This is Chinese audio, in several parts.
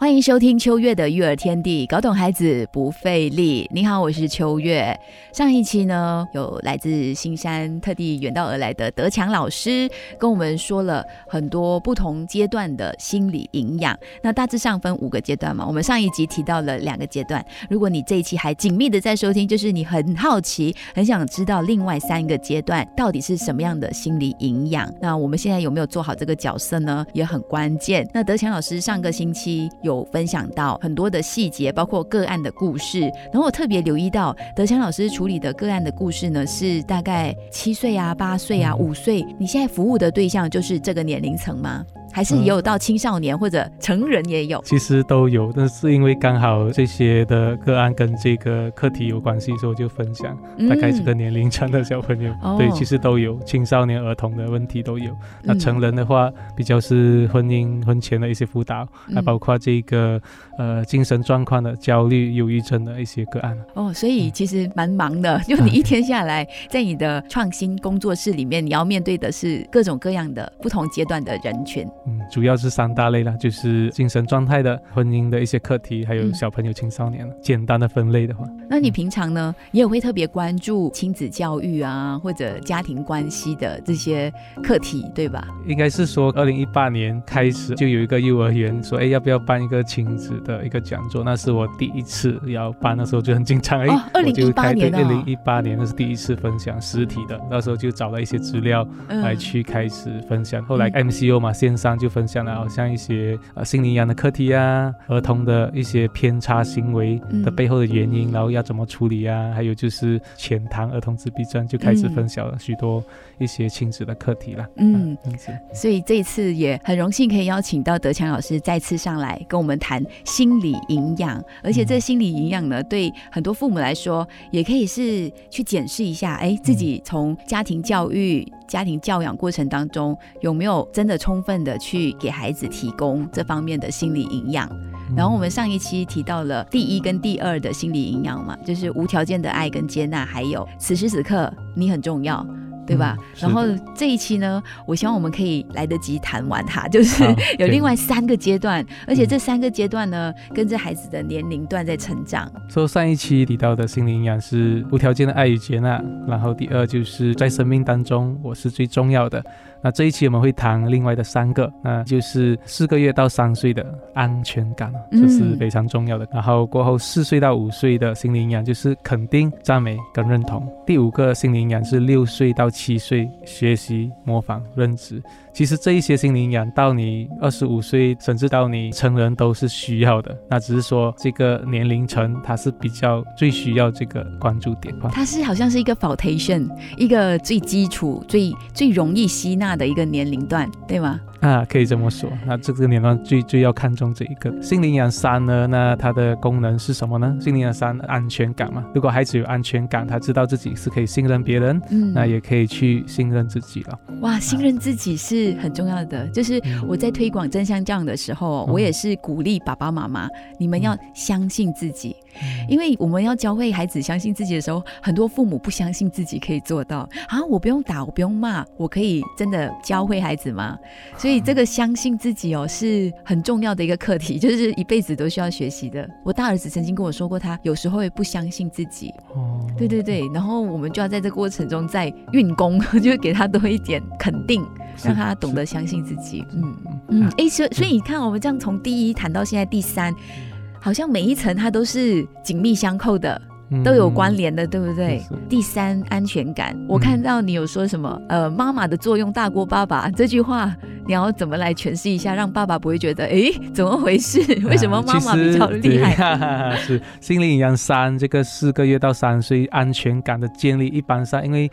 欢迎收听秋月的育儿天地，搞懂孩子不费力。你好，我是秋月。上一期呢，有来自新山特地远道而来的德强老师，跟我们说了很多不同阶段的心理营养。那大致上分五个阶段嘛。我们上一集提到了两个阶段。如果你这一期还紧密的在收听，就是你很好奇，很想知道另外三个阶段到底是什么样的心理营养。那我们现在有没有做好这个角色呢？也很关键。那德强老师上个星期。有分享到很多的细节，包括个案的故事。然后我特别留意到德强老师处理的个案的故事呢，是大概七岁啊、八岁啊、五岁。你现在服务的对象就是这个年龄层吗？还是也有到青少年或者成人也有，其实都有，但是因为刚好这些的个案跟这个课题有关系，所以我就分享大概这个年龄层的小朋友，对，其实都有青少年、儿童的问题都有。那成人的话，比较是婚姻、婚前的一些辅导，还包括这个呃精神状况的焦虑、忧郁症的一些个案。哦，所以其实蛮忙的，就你一天下来，在你的创新工作室里面，你要面对的是各种各样的不同阶段的人群。嗯，主要是三大类啦，就是精神状态的、婚姻的一些课题，还有小朋友、青少年。简单的分类的话，那你平常呢，也会特别关注亲子教育啊，或者家庭关系的这些课题，对吧？应该是说，二零一八年开始就有一个幼儿园说，哎，要不要办一个亲子的一个讲座？那是我第一次要办，那时候就很紧张。哎，二零一八年二零一八年那是第一次分享实体的，那时候就找了一些资料来去开始分享。后来 MCO 嘛，线上。就分享了，好像一些呃心理养的课题啊，儿童的一些偏差行为的背后的原因，然后要怎么处理啊？还有就是浅谈儿童自闭症，就开始分享了许多一些亲子的课题了。嗯，所以这一次也很荣幸可以邀请到德强老师再次上来跟我们谈心理营养，而且这心理营养呢，对很多父母来说，也可以是去检视一下，哎，自己从家庭教育。家庭教养过程当中，有没有真的充分的去给孩子提供这方面的心理营养？然后我们上一期提到了第一跟第二的心理营养嘛，就是无条件的爱跟接纳，还有此时此刻你很重要。对吧？然后这一期呢，我希望我们可以来得及谈完它，就是 有另外三个阶段，而且这三个阶段呢，跟着孩子的年龄段在成长。说上一期提到的心灵营养是无条件的爱与接纳，然后第二就是在生命当中我是最重要的。那这一期我们会谈另外的三个，那就是四个月到三岁的安全感，这是非常重要的。然后过后四岁到五岁的心理营养就是肯定、赞美跟认同。第五个心理营养是六岁到七岁学习、模仿、认知。其实这一些心理营养到你二十五岁，甚至到你成人都是需要的。那只是说这个年龄层它是比较最需要这个关注点。它是好像是一个 foundation，一个最基础、最最容易吸纳的一个年龄段，对吗？啊，可以这么说。那这个年段最最要看重这一个心灵养三呢？那它的功能是什么呢？心灵养三安全感嘛。如果孩子有安全感，他知道自己是可以信任别人，嗯，那也可以去信任自己了。哇，信任自己是很重要的。就是我在推广真相教养的时候，我也是鼓励爸爸妈妈，你们要相信自己。因为我们要教会孩子相信自己的时候，很多父母不相信自己可以做到啊！我不用打，我不用骂，我可以真的教会孩子吗？所以这个相信自己哦，是很重要的一个课题，就是一辈子都需要学习的。我大儿子曾经跟我说过，他有时候也不相信自己。哦，对对对，然后我们就要在这个过程中再运功，就给他多一点肯定，让他懂得相信自己。嗯嗯，哎，所所以你看，我们这样从第一谈到现在第三。好像每一层它都是紧密相扣的，都有关联的，对不对？第三，安全感。我看到你有说什么，呃，妈妈的作用大过爸爸这句话，你要怎么来诠释一下，让爸爸不会觉得，哎，怎么回事？为什么妈妈比较厉害？是心理营养三，这个四个月到三岁安全感的建立，一般上因为，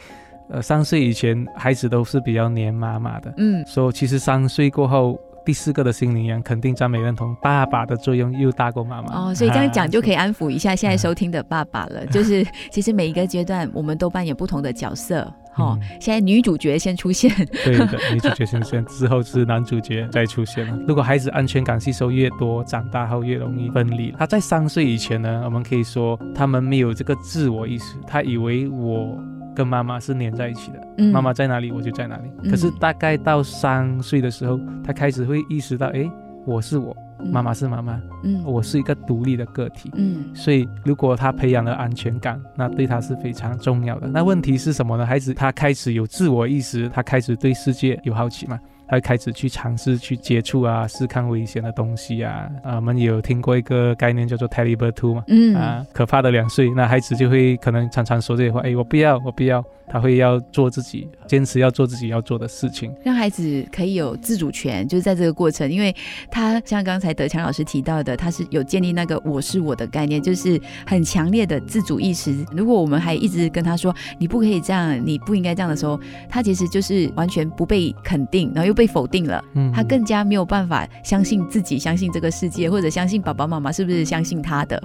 呃，三岁以前孩子都是比较黏妈妈的，嗯，所以其实三岁过后。第四个的心灵羊肯定赞美认同，爸爸的作用又大过妈妈。哦，所以这样讲就可以。以安抚一下现在收听的爸爸了。就是其实每一个阶段，我们都扮演不同的角色。哦，现在女主角先出现，对的，女主角先出现之后是男主角再出现了。如果孩子安全感吸收越多，长大后越容易分离。他在三岁以前呢，我们可以说他们没有这个自我意识，他以为我跟妈妈是粘在一起的，嗯妈妈在哪里我就在哪里。嗯可是大概到三岁的时候，他开始会意识到，哎，我是我，妈妈是妈妈，嗯我是一个独立的个体。嗯所以，如果他培养了安全感，那对他是非常重要的。那问题是什么呢？孩子他开始有自我意识，他开始对世界有好奇嘛，他开始去尝试去接触啊，试看危险的东西啊。啊，我们有听过一个概念叫做 Terrible Two 嘛，嗯。啊，可怕的两岁，那孩子就会可能常常说这些话，哎，我不要，我不要，他会要做自己，坚持要做自己要做的事情。让孩子可以有自主权，就是在这个过程，因为他像刚才德强老师提到的，他是有建立那个“我是我的”概念，就是很强烈的自主意识。如果我们还一直跟他说你不可以这样，你不应该这样的时候，他其实就是完全不被肯定，然后又被否定了。嗯他更加没有办法相信自己，相信这个世界，或者相信爸爸妈妈是不是相信他的。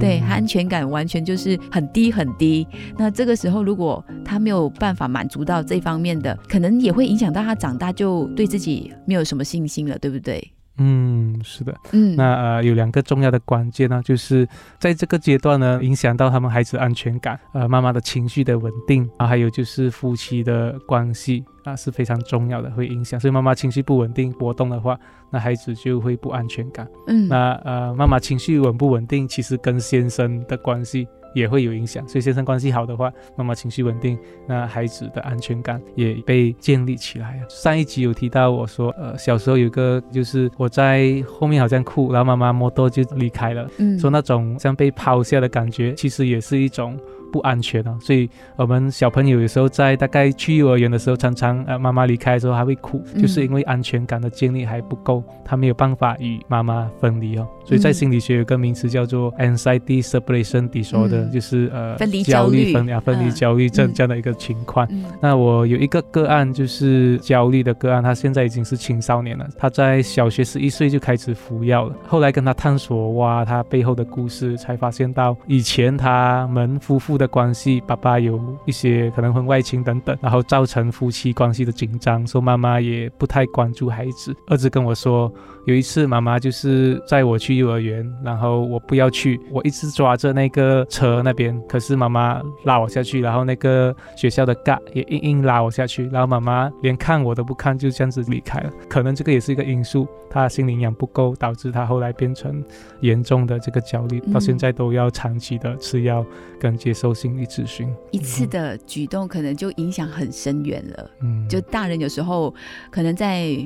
对，他安全感完全就是很低很低。那这个时候，如果他没有办法满足到这方面的，可能也会影响到他长大就对自己没有什么信心了，对不对？嗯，是的。嗯，那呃有两个重要的关键呢，就是在这个阶段呢，影响到他们孩子安全感，呃妈妈的情绪的稳定啊，还有就是夫妻的关系啊是非常重要的，会影响。所以妈妈情绪不稳定、波动的话，那孩子就会不安全感。嗯，那呃妈妈情绪稳不稳定，其实跟先生的关系。也会有影响，所以先生关系好的话，妈妈情绪稳定，那孩子的安全感也被建立起来了。上一集有提到我说，呃，小时候有个就是我在后面好像哭，然后妈妈摸多就离开了，嗯说那种像被抛下的感觉，其实也是一种不安全啊。所以我们小朋友有时候在大概去幼儿园的时候，常常呃妈妈离开的时候还会哭，嗯就是因为安全感的建立还不够，他没有办法与妈妈分离哦。所以在嗯心理学有个名词叫做 anxiety separation disorder，、嗯就是呃分离焦焦虑分啊分离嗯焦虑症嗯这样的一个情况。嗯那我有一个个案，就是焦虑的个案，他现在已经是青少年了。他在小学十一岁就开始服药了。后来跟他探索哇，他背后的故事，才发现到以前他们夫妇的关系，爸爸有一些可能婚外情等等，然后造成夫妻关系的紧张，说妈妈也不太关注孩子。儿子跟我说，有一次妈妈就是载我去幼儿园，然后我不要去，我一直抓着那个车那边，可是妈妈拉我下去，然后那个学校的 g 也硬硬拉我下去，然后妈妈连看我都不看，就这样子离开了。可能这个也是一个因素，他心灵营养不够，导致他后来变成严重的这个焦虑，到现在都要长期的吃药跟接受心理咨询。一次的举动可能就影响很深远了。嗯，就大人有时候可能在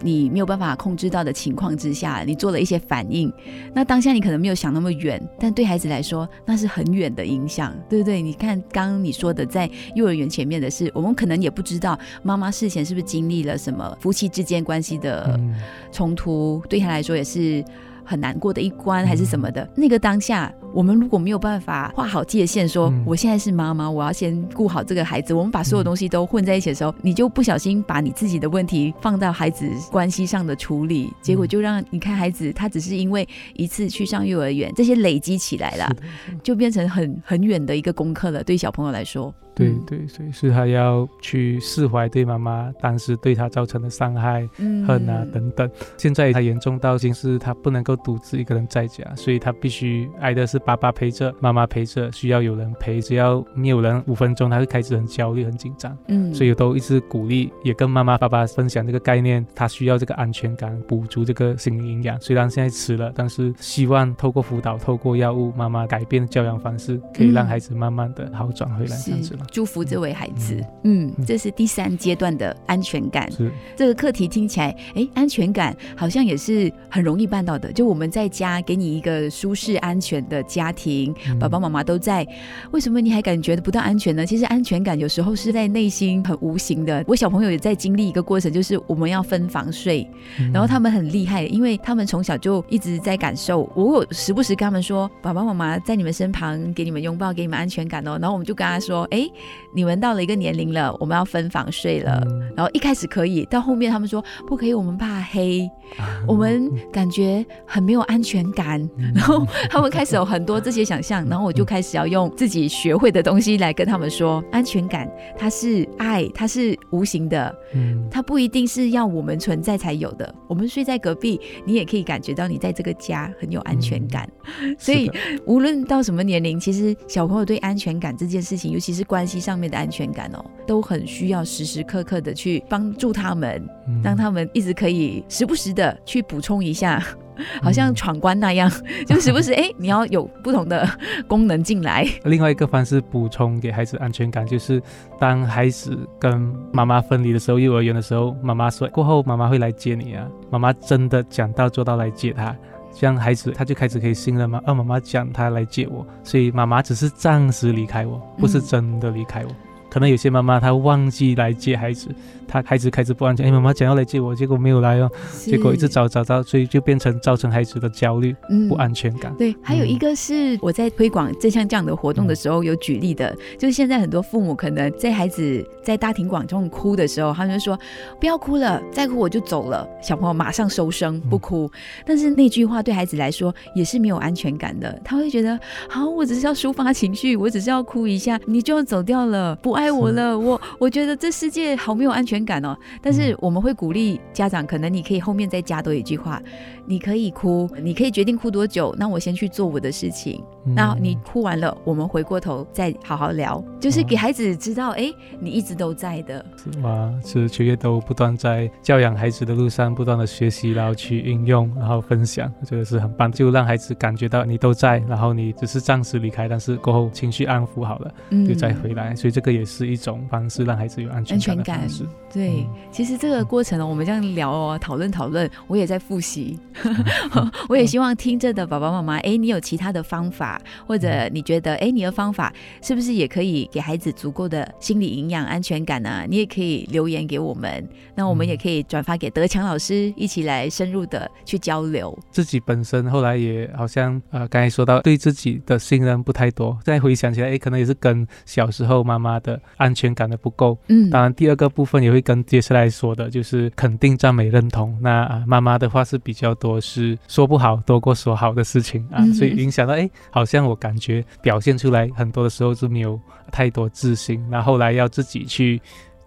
你没有办法控制到的情况之下，你做了一些反应，那当下你可能没有想那么远，但对孩子来说那是很远的影响，对不对？你看刚刚你说的，在幼儿园前面的事，我们可能也不知道妈妈事前是不是经历了什么夫妻之间关系的嗯冲突，对他来说也是很难过的一关，还是什么的。嗯那个当下，我们如果没有办法画好界限，说、嗯我现在是妈妈，我要先顾好这个孩子，我们把所有东西都混在一起的时候，你就不小心把你自己的问题放到孩子关系上的处理，结果就让你看孩子，他只是因为一次去上幼儿园，这些累积起来了就变成很很远的一个功课了，对小朋友来说。嗯对对，所以是他要去释怀对妈妈当时对他造成的伤害、嗯恨啊等等。现在他严重到已经是他不能够独自一个人在家，所以他必须挨的是爸爸陪着、妈妈陪着，需要有人陪。只要没有人五分钟，他就开始很焦虑、很紧张。嗯所以我都一直鼓励，也跟妈妈、爸爸分享这个概念，他需要这个安全感，补足这个心理营养。虽然现在迟了，但是希望透过辅导、透过药物，妈妈改变教养方式，可以让孩子慢慢的好转回来，这样子了。祝福这位孩子，嗯，这是第三阶段的安全感。是，这个课题听起来，哎，安全感好像也是很容易办到的。就我们在家给你一个舒适安全的家庭，嗯爸爸妈妈都在，为什么你还感觉不到安全呢？其实安全感有时候是在内心很无形的。我小朋友也在经历一个过程，就是我们要分房睡，嗯然后他们很厉害，因为他们从小就一直在感受。我有时不时跟他们说，爸爸妈妈在你们身旁，给你们拥抱，给你们安全感哦。然后我们就跟他说，哎，你们到了一个年龄了，我们要分房睡了。嗯然后一开始可以，到后面他们说不可以，我们怕黑，我们感觉很没有安全感。然后他们开始有很多这些想象，然后我就开始要用自己学会的东西来跟他们说，安全感它是爱，它是无形的，嗯它不一定是要我们存在才有的。我们睡在隔壁，你也可以感觉到你在这个家很有安全感。所以无论到什么年龄，其实小朋友对安全感这件事情，尤其是关系上面的安全感哦，都很需要时时刻刻的去帮助他们，嗯让他们一直可以时不时的去补充一下。好像闯关那样，就时不时哎、你要有不同的功能进来。另外一个方式补充给孩子安全感，就是当孩子跟妈妈分离的时候，幼儿园的时候，妈妈说过后妈妈会来接你啊，妈妈真的讲到做到来接他，这样孩子他就开始可以信任妈，啊妈妈讲他来接我，所以妈妈只是暂时离开我，不是真的离开我。可能有些妈妈她忘记来接孩子，她孩子开始不安全，哎，妈妈讲要来接我，结果没有来哦，结果一直找找到，所以就变成造成孩子的焦虑、嗯。不安全感。对，还有一个是我在推广正向这样的活动的时候有举例的，就是现在很多父母可能在孩子在大庭广众哭的时候，他们就说不要哭了，再哭我就走了。小朋友马上收声不哭，但是那句话对孩子来说也是没有安全感的，他会觉得好，我只是要抒发情绪，我只是要哭一下，你就要走掉了，不爱我了，我我觉得这世界好没有安全感哦。但是我们会鼓励家长，可能你可以后面再加多一句话，你可以哭，你可以决定哭多久，那我先去做我的事情。嗯。那你哭完了，我们回过头再好好聊，就是给孩子知道，哎、你一直都在的。是吗，是秋叶都不断在教养孩子的路上不断的学习，然后去应用，然后分享，我觉得是很棒，就让孩子感觉到你都在，然后你只是暂时离开，但是过后情绪安抚好了，嗯。就再回来，所以这个也是一种方式让孩子有安全安全感感的方式。对，嗯。其实这个过程呢，我们这样聊哦，讨论讨论，我也在复习。我也希望听着的爸爸妈妈，哎，你有其他的方法，或者你觉得，哎，你的方法是不是也可以给孩子足够的心理营养、安全感呢、你也可以留言给我们，那我们也可以转发给德强老师，一起来深入的去交流。自己本身后来也好像呃，刚才说到对自己的信任不太多，再回想起来，哎，可能也是跟小时候妈妈的安全感的不够。嗯，当然，第二个部分也会跟接下来说的，就是肯定、赞美、认同。那、啊、妈妈的话是比较多是说不好多过说好的事情啊，嗯所以影响到哎，好像我感觉表现出来很多的时候是没有太多自信，那后来要自己去。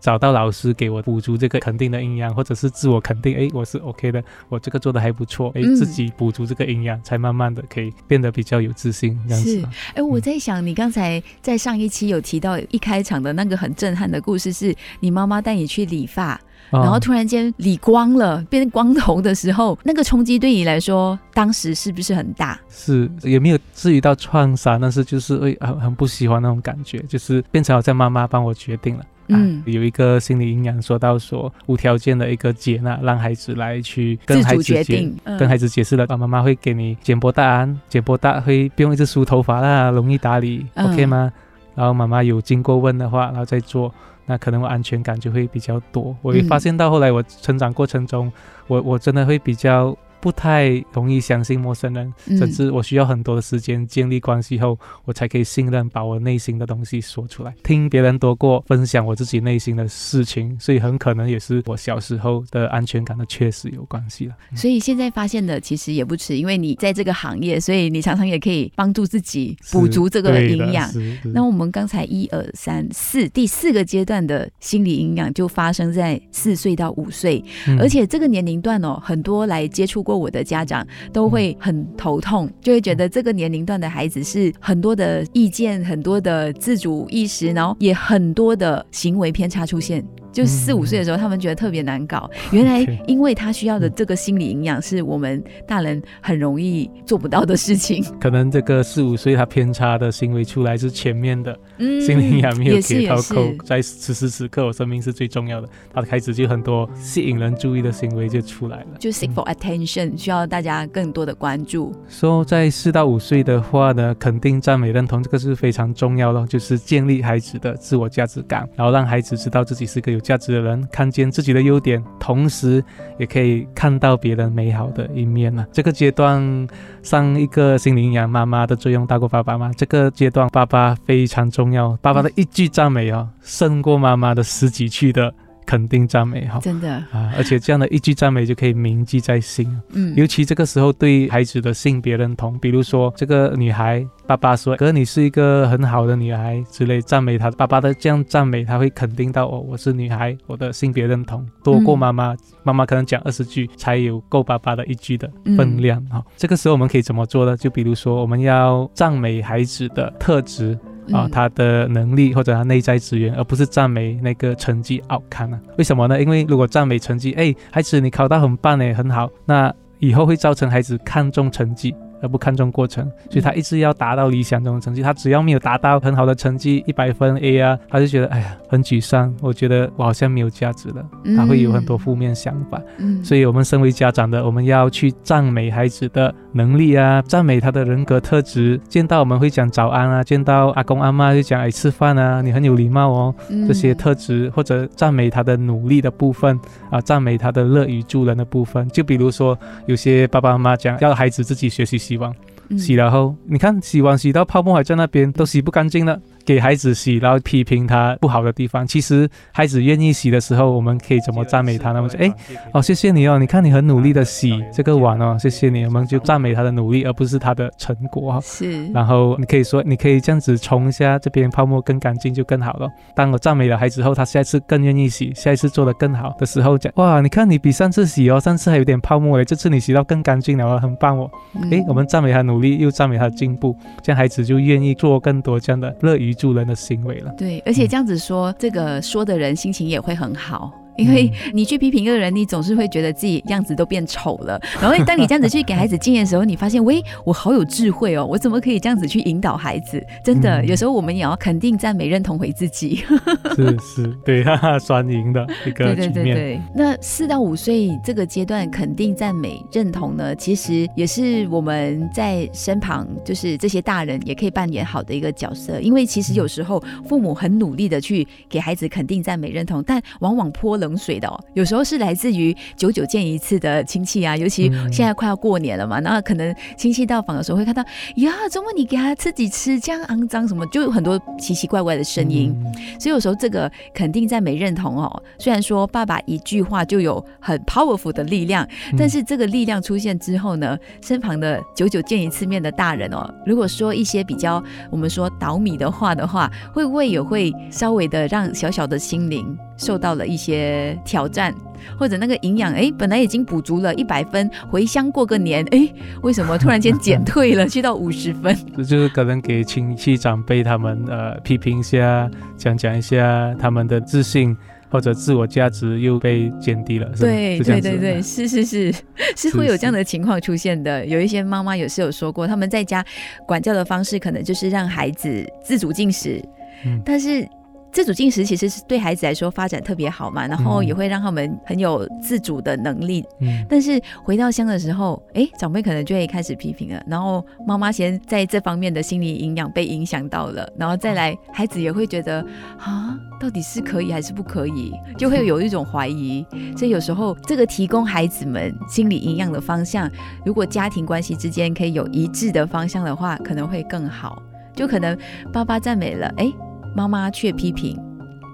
找到老师给我补足这个肯定的营养，或者是自我肯定，哎，我是 OK 的，我这个做的还不错，诶，嗯自己补足这个营养，才慢慢的可以变得比较有自信，这样子。哎，我在想，你刚才在上一期有提到一开场的那个很震撼的故事，是你妈妈带你去理发，然后哦突然间理光了，变光头的时候，那个冲击对你来说，当时是不是很大？是也没有至于到创伤，但是就是会很很不喜欢那种感觉，就是变成好像妈妈帮我决定了。嗯啊，有一个心理营养说到说无条件的一个接纳，让孩子来去跟孩子决定，嗯跟孩子解释了，啊，妈妈会给你剪波大安，剪波大会不用一直梳头发啦，容易打理、嗯 o k 吗？然后妈妈有经过问的话，然后再做，那可能我安全感就会比较多。我也嗯发现到后来我成长过程中，我我真的会比较不太容易相信陌生人，嗯甚至我需要很多的时间建立关系后，我才可以信任把我内心的东西说出来，听别人多过分享我自己内心的事情，所以很可能也是我小时候的安全感的缺失有关系了。所以现在发现的其实也不迟，因为你在这个行业，所以你常常也可以帮助自己补足这个营养。那我们刚才一二三四第四个阶段的心理营养就发生在四岁到五岁，嗯而且这个年龄段哦，很多来接触过我的家长都会很头痛，就会觉得这个年龄段的孩子是很多的意见、很多的自主意识，然后也很多的行为偏差出现。就四五岁的时候，他们觉得特别难搞。原来因为他需要的这个心理营养，是我们大人很容易做不到的事情。可能这个四五岁他偏差的行为出来是前面的嗯心理营养没有给到够，在此时此刻我生命是最重要的，他开始就很多吸引人注意的行为就出来了。就 seek for attention，需要大家更多的关注。说、在四到五岁的话呢，肯定、赞美、认同，这个是非常重要的，就是建立孩子的自我价值感，然后让孩子知道自己是个有价值的人，看见自己的优点，同时也可以看到别人美好的一面呢。这个阶段上一个心灵养妈妈的作用大过爸爸吗？这个阶段爸爸非常重要，爸爸的一句赞美哦，胜过妈妈的十几句的。肯定赞美哈，真的啊，而且这样的一句赞美就可以铭记在心。嗯，尤其这个时候对孩子的性别认同，比如说这个女孩，爸爸说：“哥，你是一个很好的女孩”之类赞美她。爸爸的这样赞美，他会肯定到哦，我是女孩，我的性别认同多过妈妈。妈妈可能讲二十句才有够爸爸的一句的分量哈。这个时候我们可以怎么做呢？就比如说我们要赞美孩子的特质。啊，他的能力或者他内在资源，而不是赞美那个成绩好看啊？为什么呢？因为如果赞美成绩，哎，孩子你考到很棒哎，很好，那以后会造成孩子看重成绩。而不看重过程，所以他一直要达到理想中的成绩。他只要没有达到很好的成绩，一百分 A 啊，他就觉得哎呀很沮丧。我觉得我好像没有价值了，他会有很多负面想法。嗯，所以我们身为家长的，我们要去赞美孩子的能力啊，赞美他的人格特质。见到我们会讲早安啊，见到阿公阿妈就讲哎吃饭啊，你很有礼貌哦，这些特质或者赞美他的努力的部分啊，赞美他的乐于助人的部分。就比如说有些爸爸妈妈讲要孩子自己学习。希望。洗了后，你看洗完洗到泡沫还在那边，都洗不干净了。给孩子洗，然后批评他不好的地方。其实孩子愿意洗的时候，我们可以怎么赞美他呢？我们说：“哎，哦，谢谢你哦，你看你很努力的洗这个碗哦，谢谢你。”我们就赞美他的努力，而不是他的成果是。然后你可以说：“你可以这样子冲一下，这边泡沫更干净就更好了。”当我赞美了孩子后，他下一次更愿意洗，下一次做的更好的时候讲：“哇，你看你比上次洗哦，上次还有点泡沫嘞，这次你洗到更干净了，很棒哦。”哎，我们赞美他努力，又赞美他的进步，这样孩子就愿意做更多这样的乐于助人的行为了。对，而且这样子说，这个说的人心情也会很好。因为你去批评一个人，你总是会觉得自己样子都变丑了。然后当你这样子去给孩子经验的时候，你发现，喂，我好有智慧哦，我怎么可以这样子去引导孩子？真的，有时候我们也要肯定、赞美、认同回自己。是是，对，哈哈，双赢的一个对对对对。那四到五岁这个阶段，肯定、赞美、认同呢，其实也是我们在身旁，就是这些大人也可以扮演好的一个角色。因为其实有时候父母很努力的去给孩子肯定、赞美、认同，但往往泼冷水的哦，有时候是来自于久久见一次的亲戚啊，尤其现在快要过年了嘛，那可能亲戚到访的时候会看到呀，周末你给他自己吃这样肮脏什么，就有很多奇奇怪怪的声音。所以有时候这个肯定在没认同哦。虽然说爸爸一句话就有很 powerful 的力量，但是这个力量出现之后呢，身旁的久久见一次面的大人哦，如果说一些比较我们说倒米的话的话，会不会也会稍微的让小小的心灵？受到了一些挑战，或者那个营养哎，本来已经补足了一百分，回乡过个年哎，为什么突然间减退了，去到五十分？这就是可能给亲戚长辈他们呃批评一下，讲讲一下他们的自信或者自我价值又被减低了。对对对对，是是是 是会有这样的情况出现的。有一些妈妈也是有说过，他们在家管教的方式可能就是让孩子自主进食，嗯，但是。自主进食其实是对孩子来说发展特别好嘛，然后也会让他们很有自主的能力。嗯，但是回到乡的时候，哎，长辈可能就会开始批评了，然后妈妈先在这方面的心理营养被影响到了，然后再来孩子也会觉得啊，到底是可以还是不可以，就会有一种怀疑。所以有时候这个提供孩子们心理营养的方向，如果家庭关系之间可以有一致的方向的话，可能会更好。就可能爸爸赞美了，哎。妈妈却批评，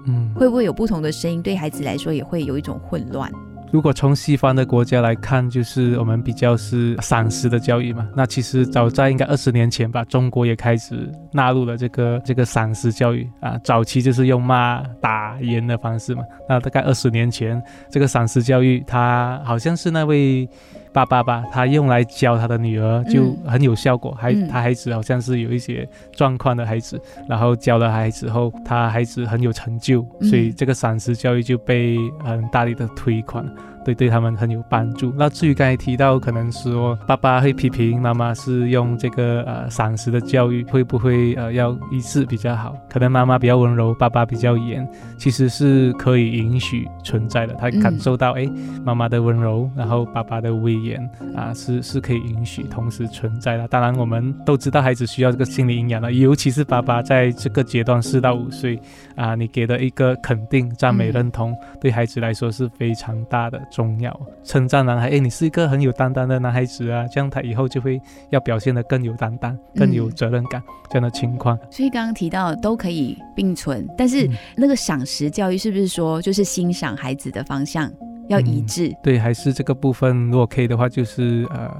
嗯，会不会有不同的声音？对孩子来说也会有一种混乱。如果从西方的国家来看，就是我们比较是赏识的教育嘛。那其实早在应该二十年前吧，中国也开始纳入了这个这个赏识教育啊。早期就是用骂打严的方式嘛。那大概二十年前，这个赏识教育，它好像是那位。爸爸吧，他用来教他的女儿就很有效果。还他孩子好像是有一些状况的孩子，然后教了孩子后，他孩子很有成就，所以这个赏识教育就被很大力的推广。对对他们很有帮助。那至于刚才提到，可能说爸爸会批评妈妈是用这个呃赏识的教育，会不会呃要一致比较好？可能妈妈比较温柔，爸爸比较严，其实是可以允许存在的。他感受到哎妈妈的温柔，然后爸爸的威严啊，是是可以允许同时存在的。当然我们都知道孩子需要这个心理营养的，尤其是爸爸在这个阶段四到五岁啊，你给的一个肯定、赞美、认同，对孩子来说是非常大的重要。称赞男孩，哎，你是一个很有担当的男孩子啊，这样他以后就会要表现得更有担当、更有责任感这样的情况。所以刚刚提到都可以并存，但是那个赏识教育是不是说就是欣赏孩子的方向要一致？对，还是这个部分如果可以的话，就是呃。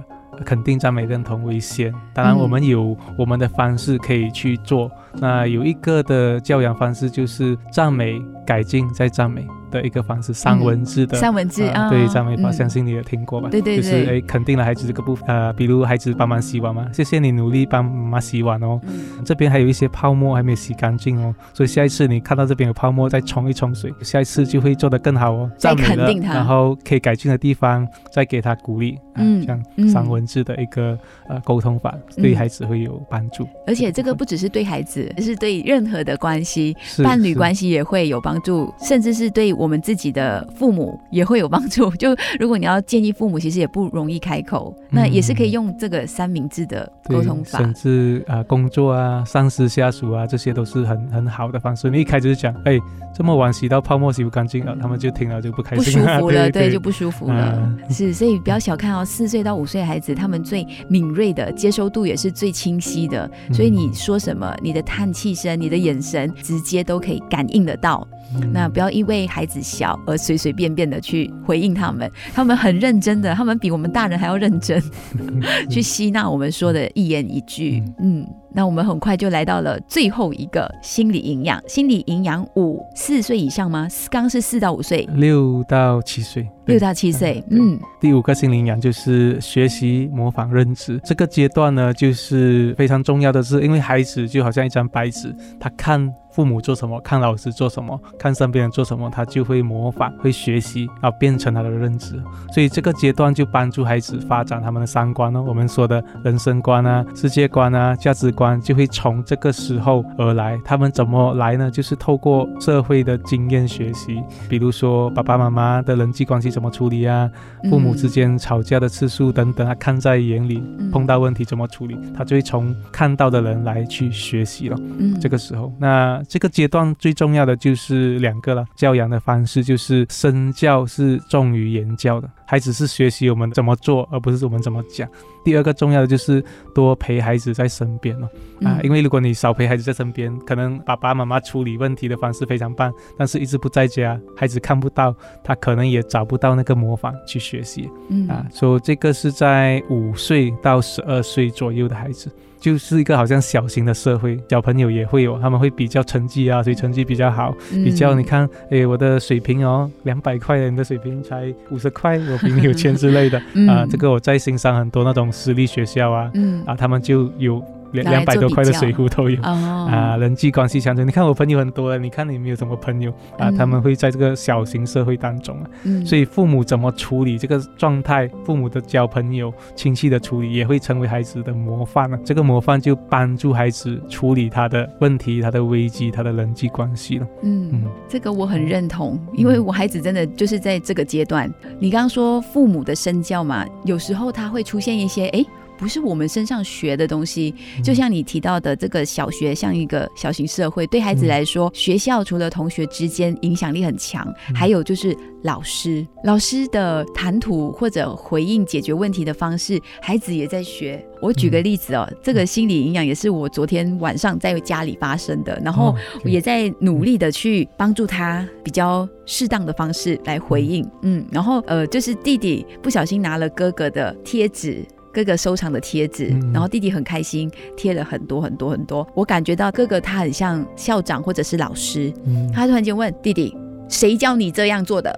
肯定赞美认同为先，当然我们有我们的方式可以去做。那有一个的教养方式就是赞美、改进再赞美。的一个方式，三文治的三文治啊，对，赞美法，相信你也听过吧？对对对，就是哎，肯定了孩子这个部分，呃，比如孩子帮忙洗碗嘛，谢谢你努力帮妈妈洗碗哦。这边还有一些泡沫还没有洗干净哦，所以下一次你看到这边有泡沫，再冲一冲水，下一次就会做得更好哦。再肯定他，然后可以改进的地方，再给他鼓励，嗯，这样三文治的一个呃沟通法，对孩子会有帮助。而且这个不只是对孩子，是对任何的关系，伴侣关系也会有帮助，甚至是对。我们自己的父母也会有帮助。就如果你要建议父母，其实也不容易开口，那也是可以用这个三明治的沟通法。甚至啊，工作啊，上司下属啊，这些都是很很好的方式。你一开始就讲，哎，这么晚洗到泡沫洗不干净啊，他们就听了就不开心，不舒服了，对，就不舒服了。是，所以不要小看哦，四岁到五岁孩子，他们最敏锐的接收度也是最清晰的。所以你说什么，你的叹气声、你的眼神，直接都可以感应得到。那不要因为孩子小而随随便便的去回应他们，他们很认真的，他们比我们大人还要认真，去吸纳我们说的一言一句。嗯，那我们很快就来到了最后一个心理营养，心理营养五四岁以上吗？刚是四到五岁，六到七岁，六到七岁。嗯，第五个心理营养就是学习、模仿、认知。这个阶段呢，就是非常重要的是，因为孩子就好像一张白纸，他看。父母做什么，看老师做什么，看身边人做什么，他就会模仿，会学习，然后变成他的认知。所以这个阶段就帮助孩子发展他们的三观哦，我们说的人生观啊、世界观啊、价值观，就会从这个时候而来。他们怎么来呢？就是透过社会的经验学习，比如说爸爸妈妈的人际关系怎么处理啊，父母之间吵架的次数等等，他看在眼里，碰到问题怎么处理，他就会从看到的人来去学习了。嗯，这个时候，那。这个阶段最重要的就是两个了，教养的方式就是身教是重于言教的，孩子是学习我们怎么做，而不是我们怎么讲。第二个重要的就是多陪孩子在身边了啊，因为如果你少陪孩子在身边，可能爸爸妈妈处理问题的方式非常棒，但是一直不在家，孩子看不到，他可能也找不到那个模仿去学习。嗯啊，所以这个是在五岁到十二岁左右的孩子。就是一个好像小型的社会，小朋友也会有，他们会比较成绩啊，所以成绩比较好，比较你看，哎，我的水平哦，两百块，你的水平才五十块，我比你有钱之类的。啊，这个我在欣赏很多那种私立学校啊，啊，他们就有。两两百多块的水壶都有啊，人际关系强者，你看我朋友很多了，你看你没有什么朋友啊？他们会在这个小型社会当中啊，所以父母怎么处理这个状态，父母的交朋友、亲戚的处理，也会成为孩子的模范啊。这个模范就帮助孩子处理他的问题、他的危机、他的人际关系了。嗯，嗯这个我很认同，因为我孩子真的就是在这个阶段。你刚刚说父母的身教嘛，有时候他会出现一些哎。不是我们身上学的东西，就像你提到的，这个小学像一个小型社会，对孩子来说，学校除了同学之间影响力很强，还有就是老师，老师的谈吐或者回应解决问题的方式，孩子也在学。我举个例子哦，这个心理营养也是我昨天晚上在家里发生的，然后也在努力的去帮助他比较适当的方式来回应。嗯，然后呃，就是弟弟不小心拿了哥哥的贴纸。哥哥收藏的贴纸，然后弟弟很开心，贴了很多很多很多。我感觉到哥哥他很像校长或者是老师，他突然间问弟弟：“谁教你这样做的？”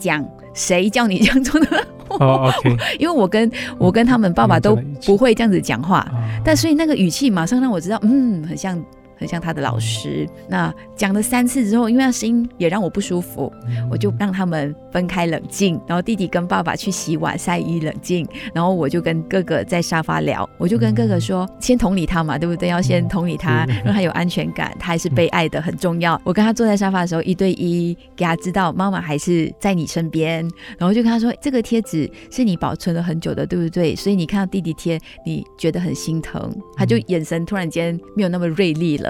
讲谁教你这样做的？因为我跟我跟他们爸爸都不会这样子讲话，但所以那个语气马上让我知道，嗯，很像很像他的老师。那讲了三次之后，因为他声音也让我不舒服，我就让他们分开冷静。然后弟弟跟爸爸去洗碗晒衣冷静，然后我就跟哥哥在沙发聊。我就跟哥哥说，先同理他嘛，对不对？要先同理他，让他有安全感，他还是被爱的，很重要。我跟他坐在沙发的时候，一对一给他知道妈妈还是在你身边。然后就跟他说，这个贴纸是你保存了很久的，对不对？所以你看到弟弟贴，你觉得很心疼。他就眼神突然间没有那么锐利了，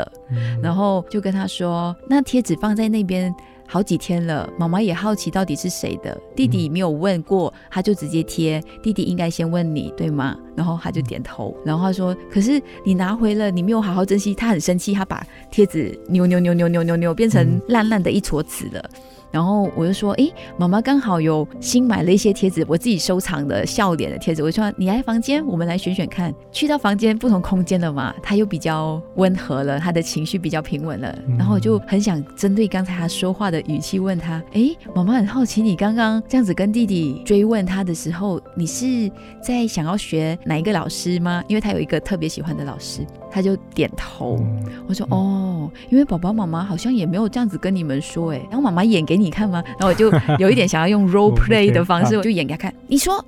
然后就跟他说，那贴纸放在那边。好几天了，妈妈也好奇到底是谁的。弟弟没有问过，他就直接贴。弟弟应该先问你，对吗？然后他就点头。然后他说：“可是你拿回了，你没有好好珍惜。”他很生气，他把贴纸扭扭扭扭扭扭扭，变成烂烂的一撮纸了。然后我就说，哎，妈妈刚好有新买了一些贴纸，我自己收藏的笑脸的贴纸。我说你来房间，我们来选选看。去到房间不同空间了嘛，他又比较温和了，他的情绪比较平稳了。然后我就很想针对刚才他说话的语气问他，哎，妈妈很好奇，你刚刚这样子跟弟弟追问他的时候，你是在想要学哪一个老师吗？因为他有一个特别喜欢的老师。他就点头，我说哦，因为爸爸妈妈好像也没有这样子跟你们说，哎，然后妈妈演给你看吗？然后我就有一点想要用 role play 的方式，我就演给他看。你说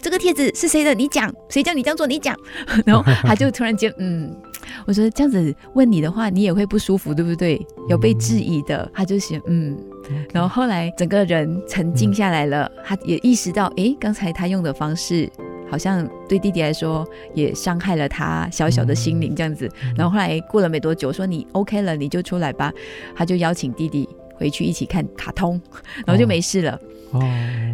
这个贴子是谁的？你讲，谁叫你这样做？你讲。然后他就突然间，嗯，我说这样子问你的话，你也会不舒服，对不对？有被质疑的，他就写嗯。然后后来整个人沉静下来了，他也意识到，哎，刚才他用的方式。好像对弟弟来说也伤害了他小小的心灵这样子，然后后来过了没多久，说你 OK 了，你就出来吧。他就邀请弟弟回去一起看卡通，然后就没事了。哦，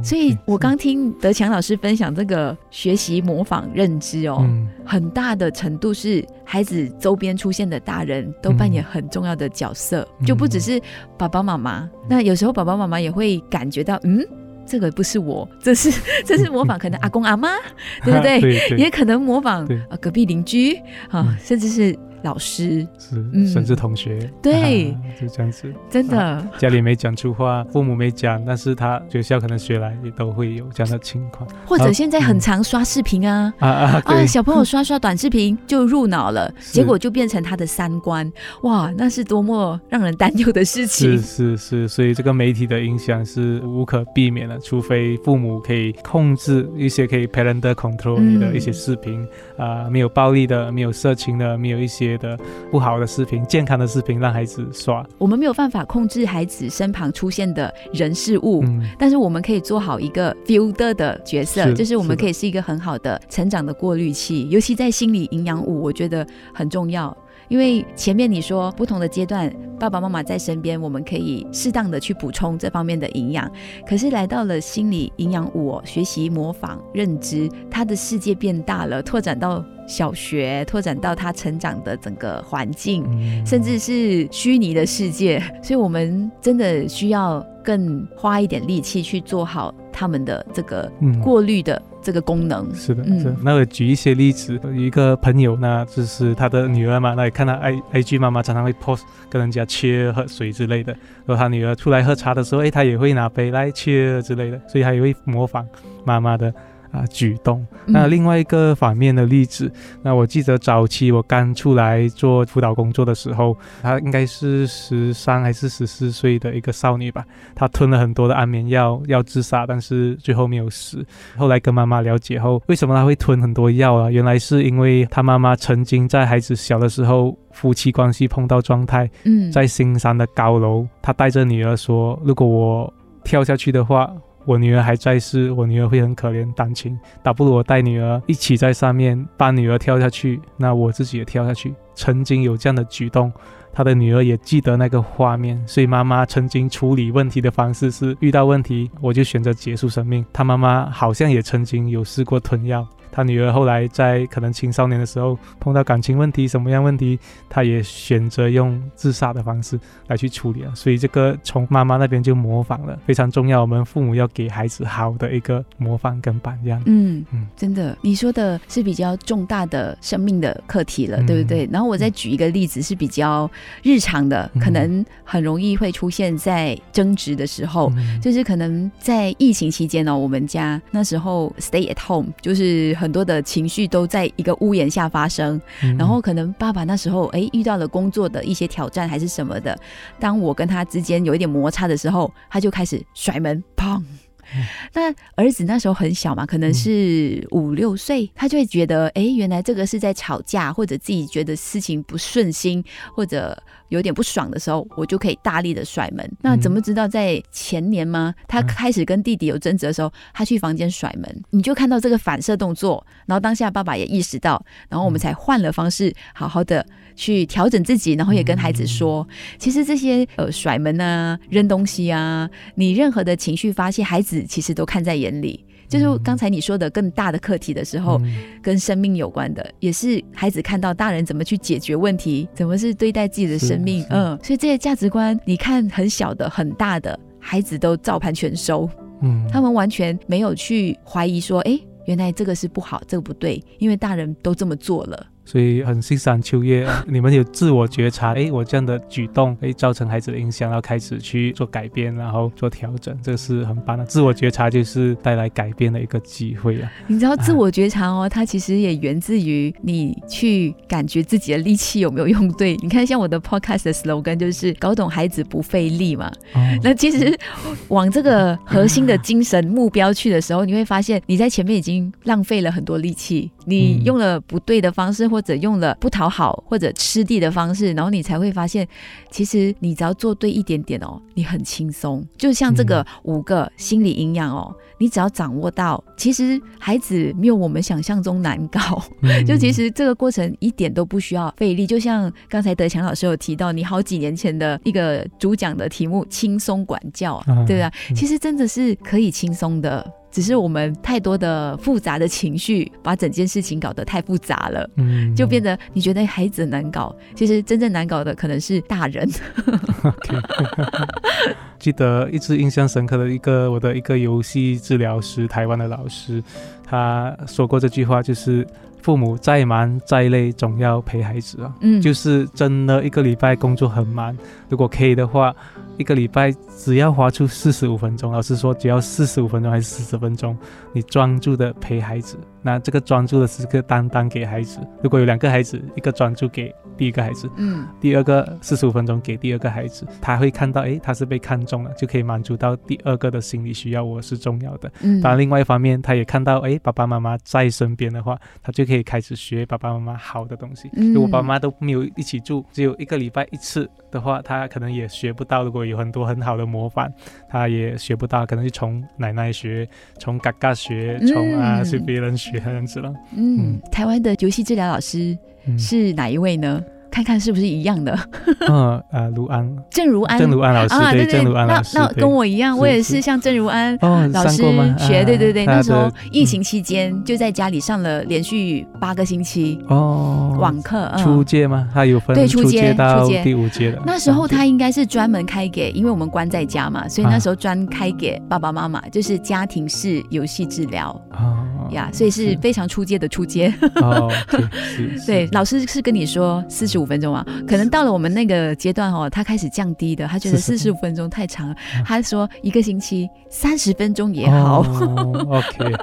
所以我刚听德强老师分享这个学习模仿认知哦，很大的程度是孩子周边出现的大人都扮演很重要的角色，就不只是爸爸妈妈。那有时候爸爸妈妈也会感觉到，嗯。这个不是我，这是 这是模仿，可能阿公阿妈，对不对？也可能模仿呃隔壁邻居啊，甚至是。老师。是，甚至同学，对，就这样子，真的，家里没讲出话，父母没讲，但是他学校可能学来也都会有这样的情况，或者现在很常刷视频啊，啊啊，啊，小朋友刷刷短视频就入脑了，结果就变成他的三观，哇，那是多么让人担忧的事情，是是是，所以这个媒体的影响是无可避免的，除非父母可以控制一些可以 parent control 你的一些视频啊，没有暴力的，没有色情的，没有一些。的不好的视频，健康的视频让孩子刷。我们没有办法控制孩子身旁出现的人事物，但是我们可以做好一个 filter 的角色，就是我们可以是一个很好的成长的过滤器。尤其在心理营养五，我觉得很重要。因为前面你说不同的阶段，爸爸妈妈在身边，我们可以适当的去补充这方面的营养。可是来到了心理营养五，学习模仿认知，他的世界变大了，拓展到小学，拓展到他成长的整个环境，甚至是虚拟的世界。所以我们真的需要更花一点力气去做好他们的这个过滤的。这个功能是的，是的，那我举一些例子，有一个朋友呢，就是他的女儿嘛，那也看到 i i g 妈妈常常会 post 跟人家切喝水之类的，然后他女儿出来喝茶的时候，哎，他也会拿杯来切之类的，所以他也会模仿妈妈的。啊，举动。那另外一个反面的例子，那我记得早期我刚出来做辅导工作的时候，她应该是十三还是十四岁的一个少女吧。她吞了很多的安眠药，要自杀，但是最后没有死。后来跟妈妈了解后，为什么她会吞很多药啊？原来是因为她妈妈曾经在孩子小的时候，夫妻关系碰到状态。嗯，在新山的高楼，她带着女儿说：“如果我跳下去的话。”我女儿还在世，我女儿会很可怜单亲，倒不如我带女儿一起在上面，帮女儿跳下去，那我自己也跳下去。曾经有这样的举动，他的女儿也记得那个画面，所以妈妈曾经处理问题的方式是遇到问题我就选择结束生命。她妈妈好像也曾经有试过吞药。他女儿后来在可能青少年的时候碰到感情问题，什么样问题，他也选择用自杀的方式来去处理了。所以这个从妈妈那边就模仿了，非常重要。我们父母要给孩子好的一个模范跟榜样。嗯嗯，真的，你说的是比较重大的生命的课题了，对不对？然后我再举一个例子，是比较日常的，可能很容易会出现在争执的时候，就是可能在疫情期间呢，我们家那时候 stay at home，就是。很多的情绪都在一个屋檐下发生，嗯然后可能爸爸那时候哎遇到了工作的一些挑战还是什么的，当我跟他之间有一点摩擦的时候，他就开始甩门，砰。那儿子那时候很小嘛，可能是五六岁，他就会觉得，哎，原来这个是在吵架，或者自己觉得事情不顺心，或者有点不爽的时候，我就可以大力的甩门。那怎么知道在前年吗？他开始跟弟弟有争执的时候，他去房间甩门，你就看到这个反射动作，然后当下爸爸也意识到，然后我们才换了方式，好好的去调整自己，然后也跟孩子说，其实这些呃甩门啊、扔东西啊，你任何的情绪发泄，孩子其实都看在眼里。就是刚才你说的更大的课题的时候，嗯。跟生命有关的，也是孩子看到大人怎么去解决问题，怎么是对待自己的生命，嗯，所以这些价值观，你看很小的、很大的孩子都照盘全收，嗯。他们完全没有去怀疑说，哎，原来这个是不好，这个不对，因为大人都这么做了。所以很欣赏秋叶，你们有自我觉察，哎，我这样的举动会造成孩子的影响，然后开始去做改变，然后做调整，这是很棒的。自我觉察就是带来改变的一个机会啊。你知道自我觉察哦，它其实也源自于你去感觉自己的力气有没有用对。你看，像我的 podcast 的 slogan 就是搞懂孩子不费力嘛。哦那其实往这个核心的精神目标去的时候，你会发现你在前面已经浪费了很多力气，你嗯用了不对的方式，或者用了不讨好或者吃地的方式，然后你才会发现，其实你只要做对一点点哦，你很轻松。就像这个五个心理营养哦，你只要掌握到，其实孩子没有我们想象中难搞。嗯就其实这个过程一点都不需要费力，就像刚才德强老师有提到，你好几年前的一个主讲的题目“轻松管教”，嗯对吧？嗯其实真的是可以轻松的，只是我们太多的复杂的情绪，把整件事情搞得太复杂了。嗯就变得你觉得孩子难搞，其实真正难搞的可能是大人。记得一直印象深刻的一个我的一个游戏治疗师，台湾的老师，他说过这句话，就是父母再忙再累，总要陪孩子啊。嗯，就是真的一个礼拜工作很忙，如果可以的话，一个礼拜只要花出四十五分钟，老师说只要四十五分钟还是四十分钟，你专注的陪孩子，那这个专注的时刻单单给孩子。如果有两个孩子，一个专注给第一个孩子，嗯第二个四十五分钟给第二个孩子，他会看到，诶，他是被看中了，就可以满足到第二个的心理需要，我是重要的。嗯，当然，另外一方面，他也看到，诶，爸爸妈妈在身边的话，他就可以开始学爸爸妈妈好的东西。嗯如果爸妈都没有一起住，只有一个礼拜一次的话，他可能也学不到。如果有很多很好的模板，他也学不到，可能是从奶奶学，从嘎嘎学，从啊是别人学这样子了。嗯，台湾的游戏治疗老师嗯，是哪一位呢？看看是不是一样的？嗯啊，卢安，郑如安，郑如安老师，啊，对对，那那对。跟我一样，我也是是像郑如安哦老师学，啊对对对，他那时候疫情期间就在家里上了连续八个星期哦。网课，嗯。初阶吗？他有分对初阶到初阶。第五阶的。那时候他应该是专门开给，因为我们关在家嘛，所以啊。那时候专开给爸爸妈妈，就是家庭式游戏治疗。子哦呀，所以是非常出街的出街。哦，对老师是跟你说四十五分钟啊，可能到了我们那个阶段哦，他开始降低的，他觉得四十45五分钟太长了嗯，他说一个星期三十分钟也好。哦、OK，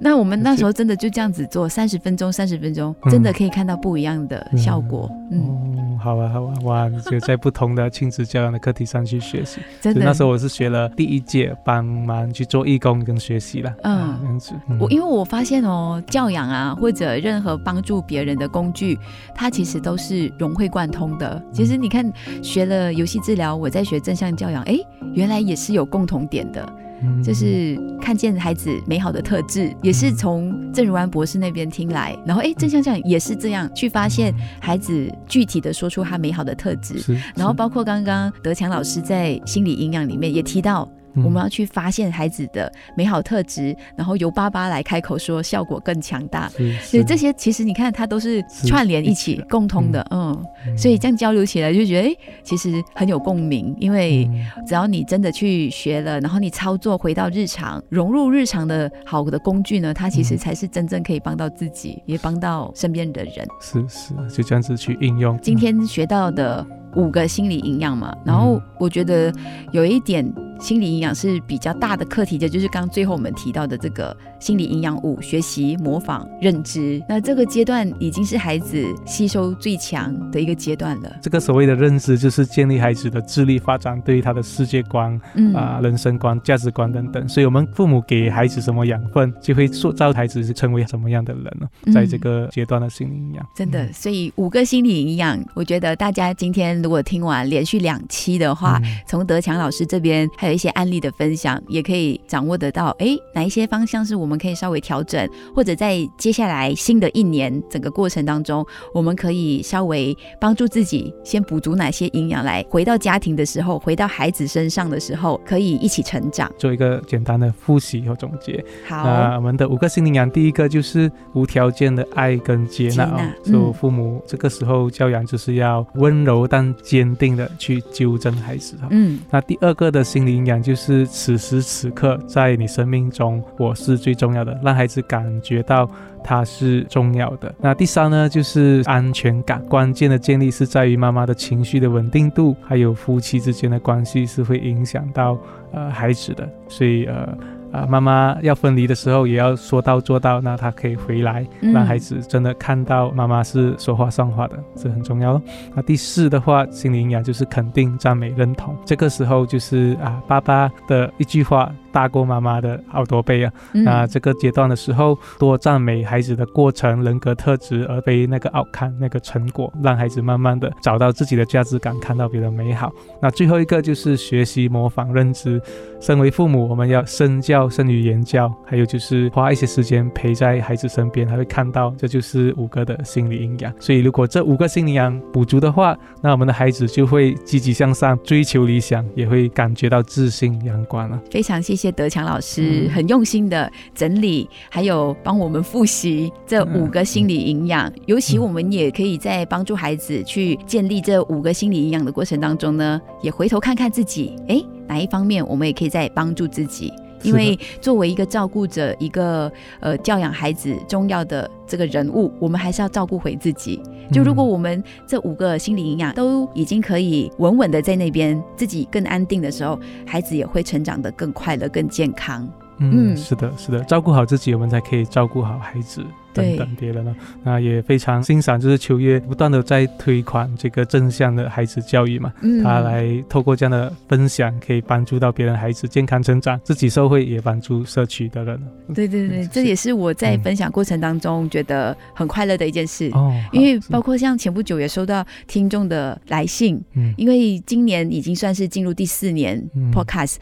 那我们那时候真的就这样子做，三十分钟，三十分钟，嗯真的可以看到不一样的效果。嗯，哦，好啊，好啊，哇，你就在不同的亲子教养的课题上去学习。真的。那时候我是学了第一届，帮忙去做义工跟学习了。嗯啊这样子。嗯我因为我发现哦，教养啊，或者任何帮助别人的工具，它其实都是融会贯通的。其实你看，学了游戏治疗，我在学正向教养，哎，原来也是有共同点的。嗯就是看见孩子美好的特质，也是从郑如安博士那边听来，然后哎，正向教养也是这样去发现孩子具体的说出他美好的特质，然后包括刚刚德强老师在心理营养里面也提到，嗯。我们要去发现孩子的美好特质，然后由爸爸来开口说，效果更强大。所以这些其实你看，它都是是串联一一起共通的，嗯，嗯。所以这样交流起来就觉得，哎，其实很有共鸣，因为嗯。只要你真的去学了，然后你操作回到日常，融入日常的好的工具呢，它其实嗯。才是真正可以帮到自己，也帮到身边的人。是是，就这样子去应用。今天学到的五个心理营养嘛，然后我觉得有一点心理营养是比较大的课题的，就是刚最后我们提到的这个心理营养五：学习、模仿、认知。那这个阶段已经是孩子吸收最强的一个阶段了。这个所谓的认知，就是建立孩子的智力发展，对于他的世界观、嗯啊、人生观、价值观等等。所以，我们父母给孩子什么养分，就会塑造孩子是成为什么样的人呢？嗯在这个阶段的心理营养，真的，所以五个心理营养，我觉得大家今天如果听完连续两期的话，嗯从德强老师这边还有一些案例的分享，也可以掌握得到，哎，哪一些方向是我们可以稍微调整，或者在接下来新的一年整个过程当中，我们可以稍微帮助自己先补足哪些营养，来回到家庭的时候，回到孩子身上的时候，可以一起成长。做一个简单的复习和总结。好，那我们的五个心理营养，第一个就是无条件的爱跟接纳。所以嗯父母这个时候教养就是要温柔但坚定的去纠正孩子哈。嗯，那第二个的心理营养就是此时此刻在你生命中，我是最重要的，让孩子感觉到他是重要的。那第三呢，就是安全感，关键的建立是在于妈妈的情绪的稳定度，还有夫妻之间的关系是会影响到呃孩子的，所以呃。啊，妈妈要分离的时候也要说到做到，那他可以回来，嗯让孩子真的看到妈妈是说话算话的，这很重要咯。那第四的话，心理营养就是肯定、赞美、认同。这个时候就是啊，爸爸的一句话大过妈妈的好多倍啊。嗯那这个阶段的时候，多赞美孩子的过程、人格特质，而非那个 outcome 那个成果，让孩子慢慢的找到自己的价值感，看到别人美好。那最后一个就是学习、模仿、认知。身为父母，我们要身教胜于言教，还有就是花一些时间陪在孩子身边，他会看到这就是五个的心理营养。所以如果这五个心理营养补足的话，那我们的孩子就会积极向上，追求理想，也会感觉到自信、阳光了。非常谢谢德强老师，嗯很用心的整理，还有帮我们复习这五个心理营养。尤其我们也可以在帮助孩子去建立这五个心理营养的过程当中呢，也回头看看自己，诶，哪一方面我们也可以在帮助自己。因为作为一个照顾者，一个呃教养孩子重要的这个人物，我们还是要照顾回自己。就如果我们这五个心理营养都已经可以稳稳的在那边，自己更安定的时候，孩子也会成长的更快乐、更健康。嗯，嗯是的，是的，照顾好自己，我们才可以照顾好孩子等等别人呢。那也非常欣赏，就是秋月不断的在推广这个正向的孩子教育嘛，嗯他来透过这样的分享，可以帮助到别人孩子健康成长，自己受惠，也帮助社区的人。对对对，嗯这也是我在嗯分享过程当中觉得很快乐的一件事。哦，因为包括像前不久也收到听众的来信，嗯因为今年已经算是进入第四年嗯 podcast，、哦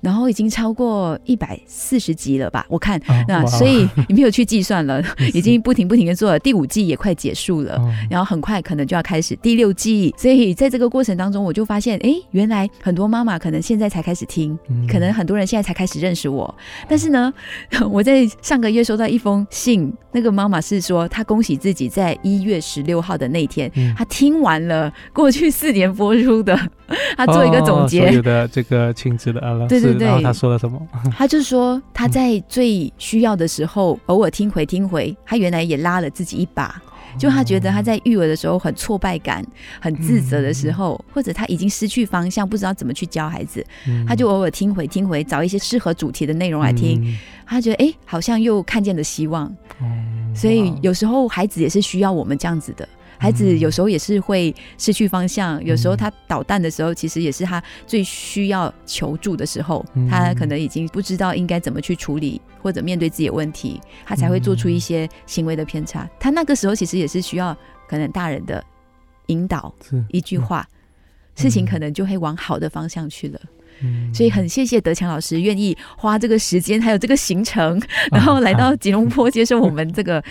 然后已经超过一百四十集了吧？我看，那所以你没有去计算了，是 已经不停不停的做了，第五季也快结束了。哦然后很快可能就要开始第六季，所以在这个过程当中，我就发现，哎，原来很多妈妈可能现在才开始听，嗯可能很多人现在才开始认识我。但是呢，我在上个月收到一封信，那个妈妈是说，她恭喜自己在一月十六号的那天，嗯她听完了过去四年播出的，她做一个总结哦所有。的这个亲子的呃，对对对是然后她说了什么？她就说，她在最需要的时候，偶尔听回听回，她原来也拉了自己一把。就他觉得他在育儿的时候很挫败感、很自责的时候，或者他已经失去方向，不知道怎么去教孩子，嗯她就偶尔听回听回，找一些适合主题的内容来听。嗯她觉得哎、诶好像又看见了希望。哦所以有时候孩子也是需要我们这样子的。孩子嗯有时候也是会失去方向，有时候他捣蛋的时候，其实也是他最需要求助的时候。嗯他可能已经不知道应该怎么去处理或者面对自己的问题，他才会做出一些行为的偏差。他那个时候其实也是需要可能大人的引导，一句话，事情可能就会往好的方向去了。嗯所以很谢谢德强老师愿意花这个时间，还有这个行程，然后来到吉隆坡接受我们这个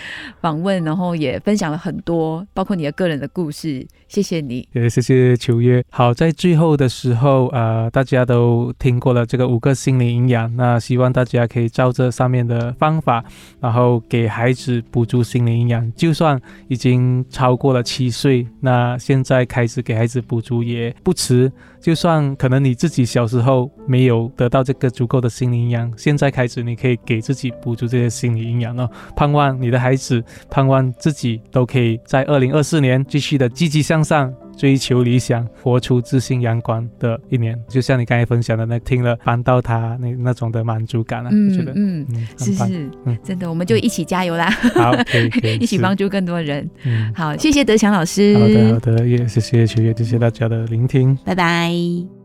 访问，然后也分享了很多，包括你的个人的故事。谢谢你。也谢谢秋月。好，在最后的时候，呃，大家都听过了这个五个心理营养，那希望大家可以照这上面的方法，然后给孩子补足心理营养。就算已经超过了七岁，那现在开始给孩子补足也不迟。就算可能你自己小时候没有得到这个足够的心理营养，现在开始你可以给自己补足这些心理营养哦。盼望你的孩子，盼望自己都可以在二零二四年继续的积极向上，追求理想、活出自信阳光的一年。就像你刚才分享的那，听了帮到他那那种的满足感啊，我觉得嗯，嗯，是是嗯，真的，我们就一起加油啦，好，可以可以，一起是帮助更多人。嗯，好，谢谢德强老师，好的好的，也谢谢秋月，谢谢大家的聆听。拜拜。